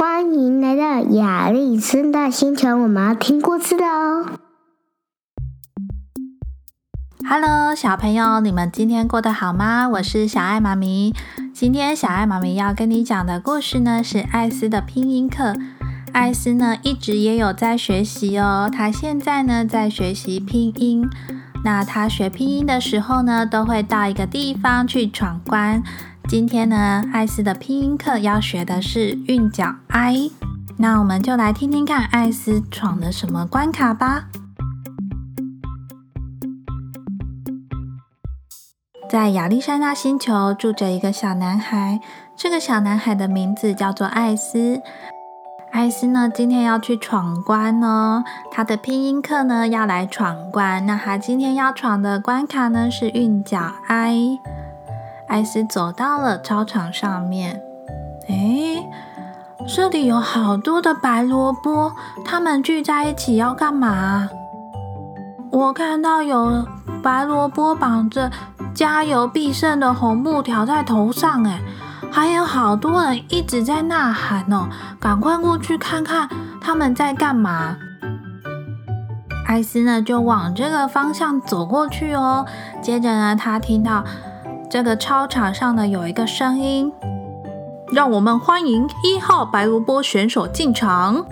欢迎来到亚历森大星球，我们要听故事的哦。Hello，小朋友，你们今天过得好吗？我是小爱妈咪。今天小爱妈咪要跟你讲的故事呢，是艾斯的拼音课。艾斯呢，一直也有在学习哦。他现在呢，在学习拼音。那他学拼音的时候呢，都会到一个地方去闯关。今天呢，艾斯的拼音课要学的是韵脚 i，那我们就来听听看艾斯闯了什么关卡吧。在亚历山大星球住着一个小男孩，这个小男孩的名字叫做艾斯。艾斯呢，今天要去闯关哦。他的拼音课呢，要来闯关。那他今天要闯的关卡呢，是韵脚 i。艾斯走到了操场上面，哎，这里有好多的白萝卜，他们聚在一起要干嘛？我看到有白萝卜绑着“加油必胜”的红布条在头上，哎，还有好多人一直在呐喊哦，赶快过去看看他们在干嘛。艾斯呢，就往这个方向走过去哦。接着呢，他听到。这个操场上呢，有一个声音，让我们欢迎一号白萝卜选手进场。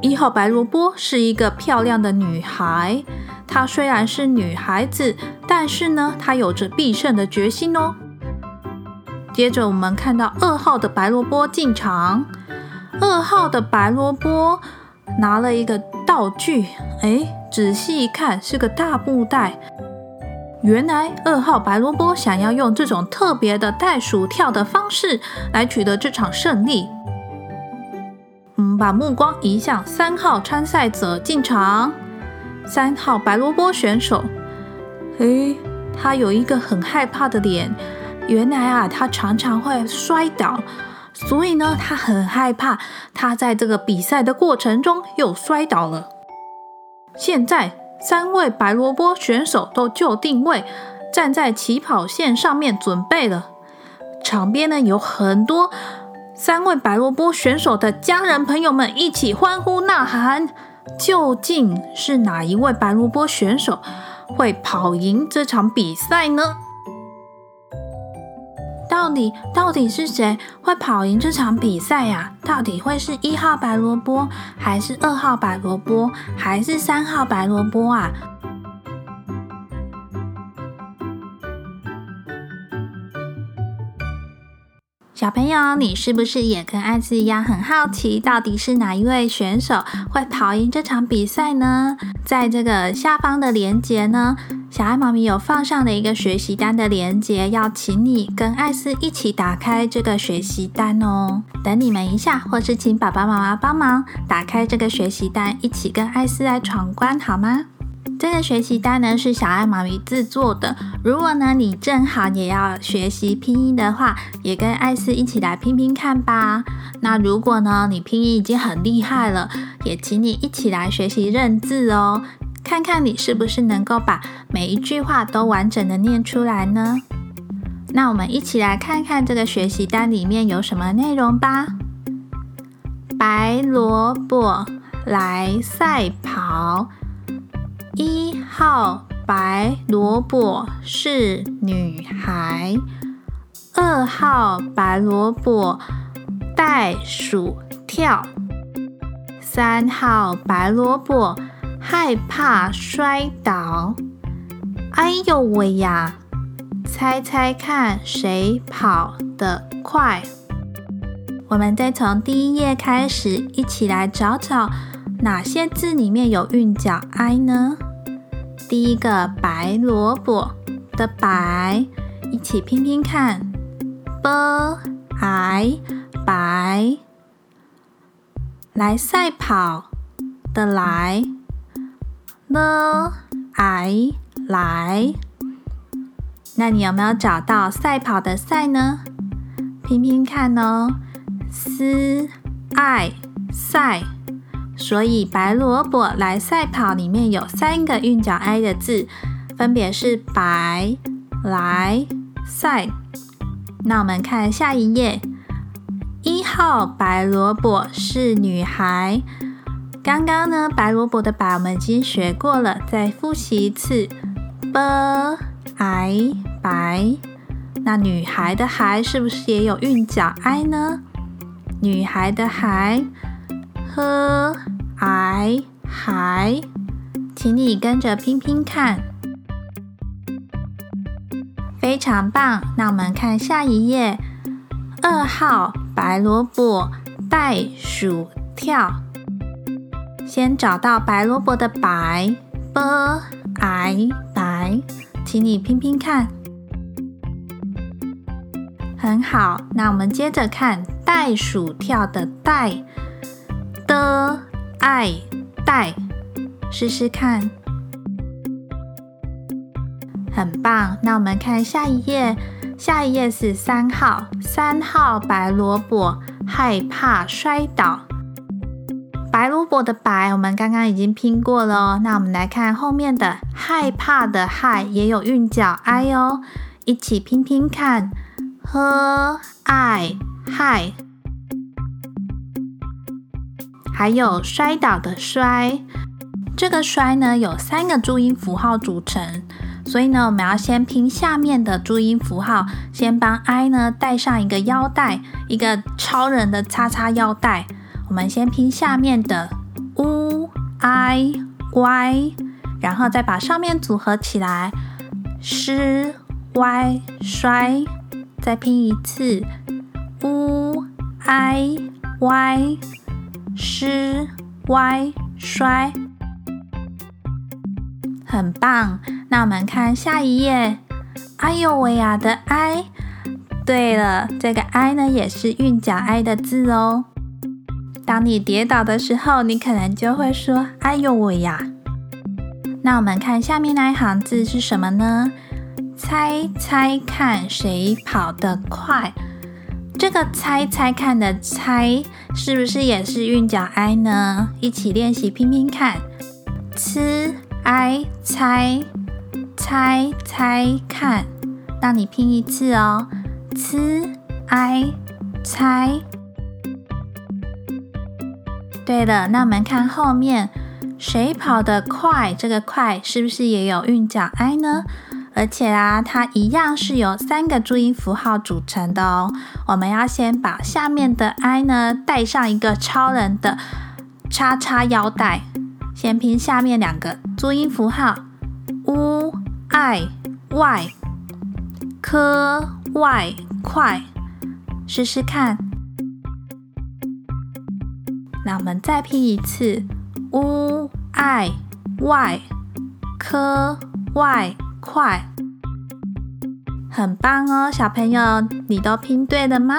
一号白萝卜是一个漂亮的女孩，她虽然是女孩子，但是呢，她有着必胜的决心哦。接着我们看到二号的白萝卜进场，二号的白萝卜拿了一个道具，哎，仔细一看是个大布袋。原来二号白萝卜想要用这种特别的袋鼠跳的方式来取得这场胜利。嗯，把目光移向三号参赛者进场。三号白萝卜选手，诶，他有一个很害怕的脸。原来啊，他常常会摔倒，所以呢，他很害怕。他在这个比赛的过程中又摔倒了。现在。三位白萝卜选手都就定位，站在起跑线上面准备了。场边呢有很多三位白萝卜选手的家人朋友们一起欢呼呐喊。究竟是哪一位白萝卜选手会跑赢这场比赛呢？到底到底是谁会跑赢这场比赛呀？到底会是一号白萝卜，还是二号白萝卜，还是三号白萝卜啊？小朋友，你是不是也跟艾斯一样很好奇，到底是哪一位选手会跑赢这场比赛呢？在这个下方的链接呢，小爱妈咪有放上了一个学习单的链接，要请你跟艾斯一起打开这个学习单哦。等你们一下，或是请爸爸妈妈帮忙打开这个学习单，一起跟艾斯来闯关，好吗？这个学习单呢是小爱妈咪制作的。如果呢你正好也要学习拼音的话，也跟艾斯一起来拼拼看吧。那如果呢你拼音已经很厉害了，也请你一起来学习认字哦，看看你是不是能够把每一句话都完整的念出来呢？那我们一起来看看这个学习单里面有什么内容吧。白萝卜来赛跑。一号白萝卜是女孩，二号白萝卜袋鼠跳，三号白萝卜害怕摔倒。哎呦喂呀！猜猜看谁跑得快？我们再从第一页开始，一起来找找哪些字里面有韵脚 i 呢？第一个白萝卜的白，一起拼拼看，b i 白。来赛跑的来，l i 来。那你有没有找到赛跑的赛呢？拼拼看哦，s i 赛。所以白萝卜来赛跑里面有三个韵脚 i 的字，分别是白、来、赛。那我们看下一页，一号白萝卜是女孩。刚刚呢，白萝卜的“白”我们已经学过了，再复习一次。b i 白，那女孩的“孩”是不是也有韵脚 i 呢？女孩的“孩 ”，h i 孩，请你跟着拼拼看，非常棒。那我们看下一页，二号白萝卜袋鼠跳。先找到白萝卜的“白 ”，b i 白，请你拼拼看，很好。那我们接着看袋鼠跳的“袋”的 i 袋，试试看，很棒。那我们看下一页，下一页是三号，三号白萝卜害怕摔倒。白萝卜的“白”，我们刚刚已经拼过了哦。那我们来看后面的“害怕”的“害”，也有韵脚 “i” 哦，一起拼拼看，h i 害。还有摔倒的“摔”，这个“摔”呢有三个注音符号组成，所以呢我们要先拼下面的注音符号，先帮 “i” 呢带上一个腰带，一个超人的叉叉腰带。我们先拼下面的 u i y，然后再把上面组合起来，sh y 摔，再拼一次 u i y sh y 摔，很棒。那我们看下一页，哎呦喂呀的哎对了，这个哎呢也是韵脚哎的字哦。当你跌倒的时候，你可能就会说：“哎呦喂呀！”那我们看下面那一行字是什么呢？猜猜看，谁跑得快？这个“猜猜看”的“猜”是不是也是韵脚 i 呢？一起练习拼拼看：c i 猜猜猜看。让你拼一次哦：c i 猜。对了，那我们看后面，谁跑得快？这个“快”是不是也有韵脚 i 呢？而且啊，它一样是由三个注音符号组成的哦。我们要先把下面的 i 呢带上一个超人的叉叉腰带，先拼下面两个注音符号 u i y，k y 快，试试看。那我们再拼一次，u i y k y 快，很棒哦，小朋友，你都拼对了吗？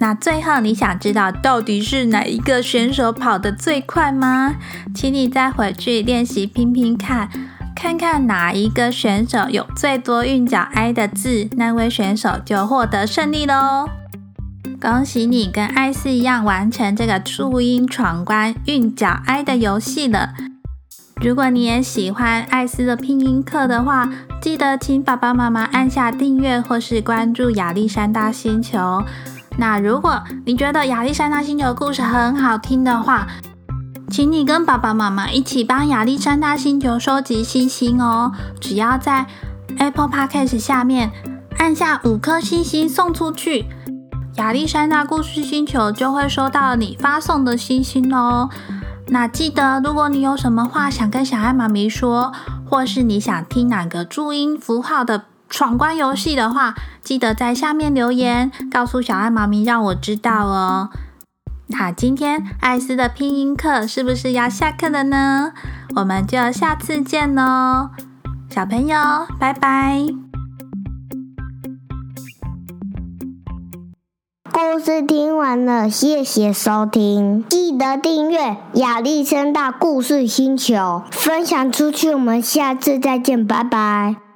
那最后你想知道到底是哪一个选手跑得最快吗？请你再回去练习拼拼看，看看哪一个选手有最多韵脚 i 的字，那位选手就获得胜利喽。恭喜你跟艾斯一样完成这个注音闯关韵脚 i 的游戏了。如果你也喜欢艾斯的拼音课的话，记得请爸爸妈妈按下订阅或是关注亚历山大星球。那如果你觉得亚历山大星球故事很好听的话，请你跟爸爸妈妈一起帮亚历山大星球收集星星哦。只要在 Apple Podcast 下面按下五颗星星送出去。亚历山大故事星球就会收到你发送的星星哦。那记得，如果你有什么话想跟小爱妈咪说，或是你想听哪个注音符号的闯关游戏的话，记得在下面留言告诉小爱妈咪，让我知道哦。那今天艾斯的拼音课是不是要下课了呢？我们就下次见喽，小朋友，拜拜。故事听完了，谢谢收听，记得订阅亚历山大故事星球，分享出去。我们下次再见，拜拜。